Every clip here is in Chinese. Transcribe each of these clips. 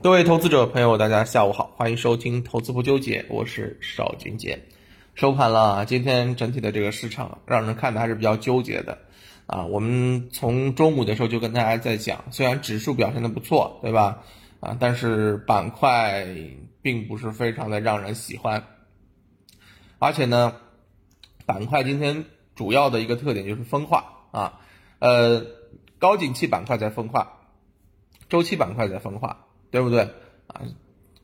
各位投资者朋友，大家下午好，欢迎收听《投资不纠结》，我是邵军杰。收盘了，今天整体的这个市场让人看的还是比较纠结的啊。我们从中午的时候就跟大家在讲，虽然指数表现的不错，对吧？啊，但是板块并不是非常的让人喜欢，而且呢，板块今天主要的一个特点就是分化啊，呃，高景气板块在分化，周期板块在分化。对不对啊？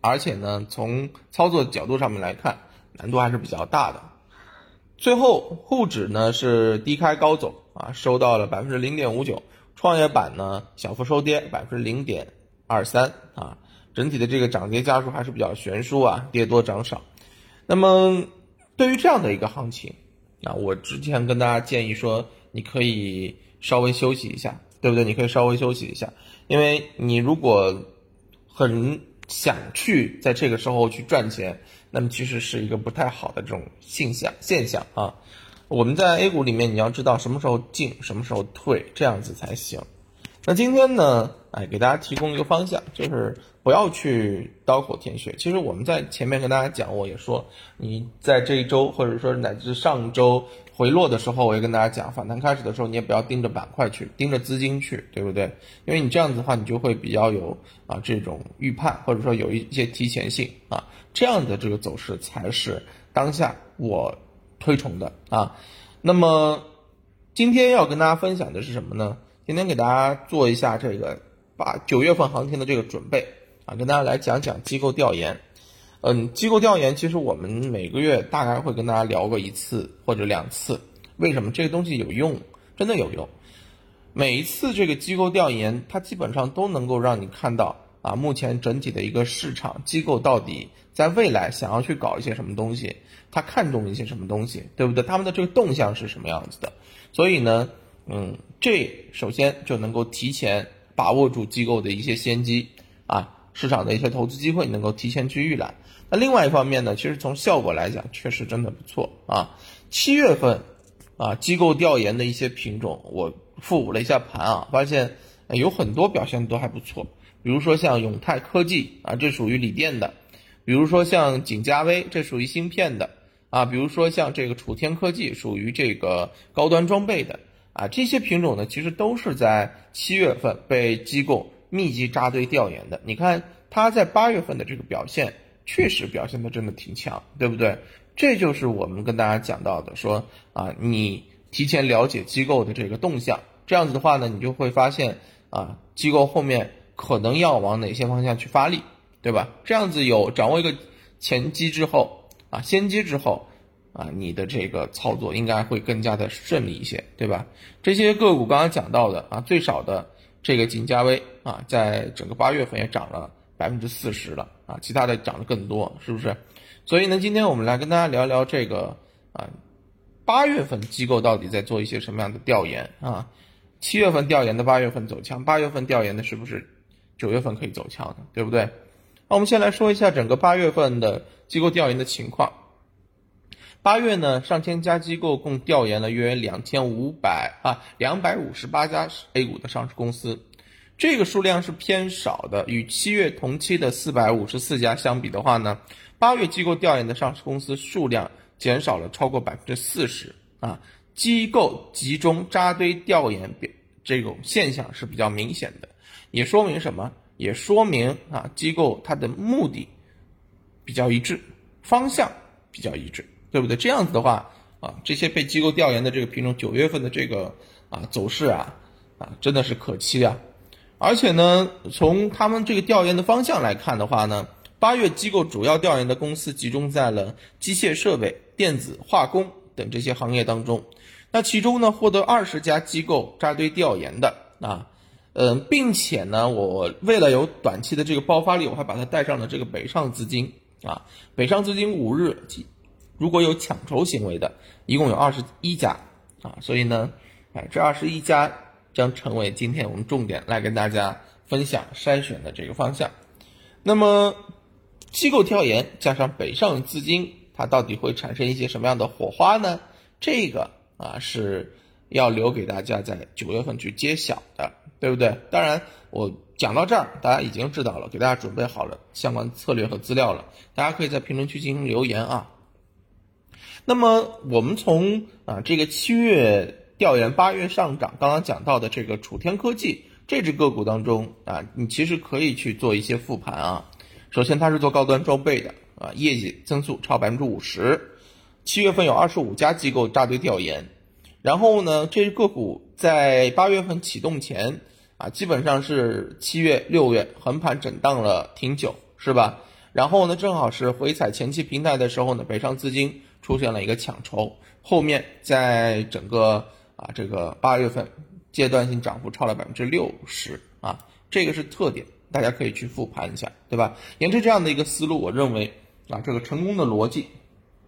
而且呢，从操作角度上面来看，难度还是比较大的。最后，沪指呢是低开高走啊，收到了百分之零点五九，创业板呢小幅收跌百分之零点二三啊，整体的这个涨跌家数还是比较悬殊啊，跌多涨少。那么，对于这样的一个行情啊，我之前跟大家建议说，你可以稍微休息一下，对不对？你可以稍微休息一下，因为你如果很想去在这个时候去赚钱，那么其实是一个不太好的这种现象现象啊。我们在 A 股里面，你要知道什么时候进，什么时候退，这样子才行。那今天呢，哎，给大家提供一个方向，就是不要去刀口舔血。其实我们在前面跟大家讲，我也说，你在这一周或者说乃至上周。回落的时候，我也跟大家讲，反弹开始的时候，你也不要盯着板块去，盯着资金去，对不对？因为你这样子的话，你就会比较有啊这种预判，或者说有一些提前性啊，这样的这个走势才是当下我推崇的啊。那么今天要跟大家分享的是什么呢？今天给大家做一下这个把九月份行情的这个准备啊，跟大家来讲讲机构调研。嗯，机构调研其实我们每个月大概会跟大家聊过一次或者两次。为什么这个东西有用？真的有用。每一次这个机构调研，它基本上都能够让你看到啊，目前整体的一个市场机构到底在未来想要去搞一些什么东西，他看中一些什么东西，对不对？他们的这个动向是什么样子的？所以呢，嗯，这首先就能够提前把握住机构的一些先机啊，市场的一些投资机会能够提前去预览。另外一方面呢，其实从效果来讲，确实真的不错啊。七月份啊，机构调研的一些品种，我复了一下盘啊，发现有很多表现都还不错。比如说像永泰科技啊，这属于锂电的；比如说像景嘉微，这属于芯片的啊；比如说像这个楚天科技，属于这个高端装备的啊。这些品种呢，其实都是在七月份被机构密集扎堆调研的。你看它在八月份的这个表现。确实表现的真的挺强，对不对？这就是我们跟大家讲到的，说啊，你提前了解机构的这个动向，这样子的话呢，你就会发现啊，机构后面可能要往哪些方向去发力，对吧？这样子有掌握一个前机之后啊，先机之后啊，你的这个操作应该会更加的顺利一些，对吧？这些个股刚刚讲到的啊，最少的这个锦嘉微啊，在整个八月份也涨了。百分之四十了啊，其他的涨得更多，是不是？所以呢，今天我们来跟大家聊聊这个啊，八月份机构到底在做一些什么样的调研啊？七月份调研的八月份走强，八月份调研的是不是九月份可以走强的，对不对？那我们先来说一下整个八月份的机构调研的情况。八月呢，上千家机构共调研了约两千五百啊两百五十八家 A 股的上市公司。这个数量是偏少的，与七月同期的四百五十四家相比的话呢，八月机构调研的上市公司数量减少了超过百分之四十啊，机构集中扎堆调研这种现象是比较明显的，也说明什么？也说明啊，机构它的目的比较一致，方向比较一致，对不对？这样子的话啊，这些被机构调研的这个品种，九月份的这个啊走势啊啊，真的是可期啊。而且呢，从他们这个调研的方向来看的话呢，八月机构主要调研的公司集中在了机械设备、电子化工等这些行业当中。那其中呢，获得二十家机构扎堆调研的啊，嗯，并且呢，我为了有短期的这个爆发力，我还把它带上了这个北上资金啊，北上资金五日如果有抢筹行为的，一共有二十一家啊，所以呢，哎，这二十一家。将成为今天我们重点来跟大家分享筛选的这个方向。那么，机构调研加上北上资金，它到底会产生一些什么样的火花呢？这个啊是要留给大家在九月份去揭晓的，对不对？当然，我讲到这儿，大家已经知道了，给大家准备好了相关策略和资料了，大家可以在评论区进行留言啊。那么我们从啊这个七月调研，八月上涨，刚刚讲到的这个楚天科技这只个股当中啊，你其实可以去做一些复盘啊。首先它是做高端装备的啊，业绩增速超百分之五十，七月份有二十五家机构扎堆调研，然后呢，这只个股在八月份启动前啊，基本上是七月六月横盘震荡了挺久，是吧？然后呢，正好是回踩前期平台的时候呢，北上资金。出现了一个抢筹，后面在整个啊这个八月份阶段性涨幅超了百分之六十啊，这个是特点，大家可以去复盘一下，对吧？沿着这样的一个思路，我认为啊这个成功的逻辑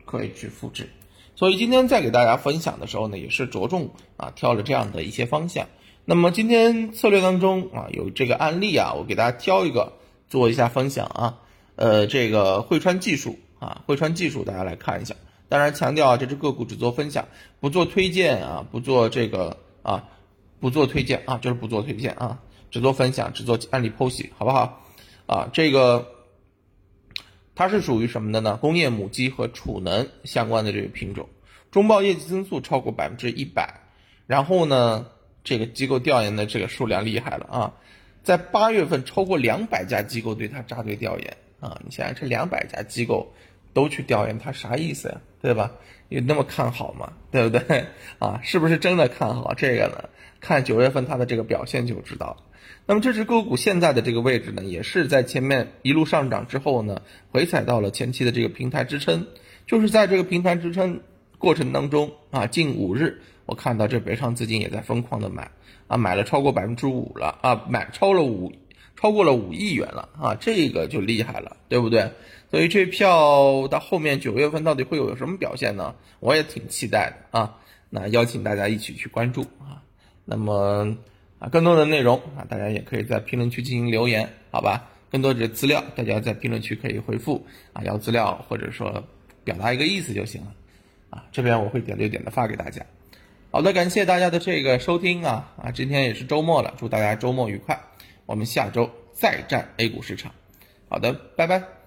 可以去复制。所以今天在给大家分享的时候呢，也是着重啊挑了这样的一些方向。那么今天策略当中啊有这个案例啊，我给大家挑一个做一下分享啊，呃这个汇川技术啊，汇川技术大家来看一下。当然强调啊，这只个股只做分享，不做推荐啊，不做这个啊，不做推荐啊，就是不做推荐啊，只做分享，只做案例剖析，好不好？啊，这个它是属于什么的呢？工业母机和储能相关的这个品种，中报业绩增速超过百分之一百，然后呢，这个机构调研的这个数量厉害了啊，在八月份超过两百家机构对它扎堆调研啊，你想想这两百家机构。都去调研它啥意思呀？对吧？有那么看好吗？对不对？啊，是不是真的看好这个呢？看九月份它的这个表现就知道了。那么这只个股现在的这个位置呢，也是在前面一路上涨之后呢，回踩到了前期的这个平台支撑，就是在这个平台支撑过程当中啊，近五日我看到这北上资金也在疯狂的买啊，买了超过百分之五了啊，买超了五，超过了五亿元了啊，这个就厉害了，对不对？所以这票到后面九月份到底会有什么表现呢？我也挺期待的啊！那邀请大家一起去关注啊。那么啊，更多的内容啊，大家也可以在评论区进行留言，好吧？更多的资料，大家在评论区可以回复啊，要资料或者说表达一个意思就行了啊。这边我会点对点的发给大家。好的，感谢大家的这个收听啊啊！今天也是周末了，祝大家周末愉快。我们下周再战 A 股市场。好的，拜拜。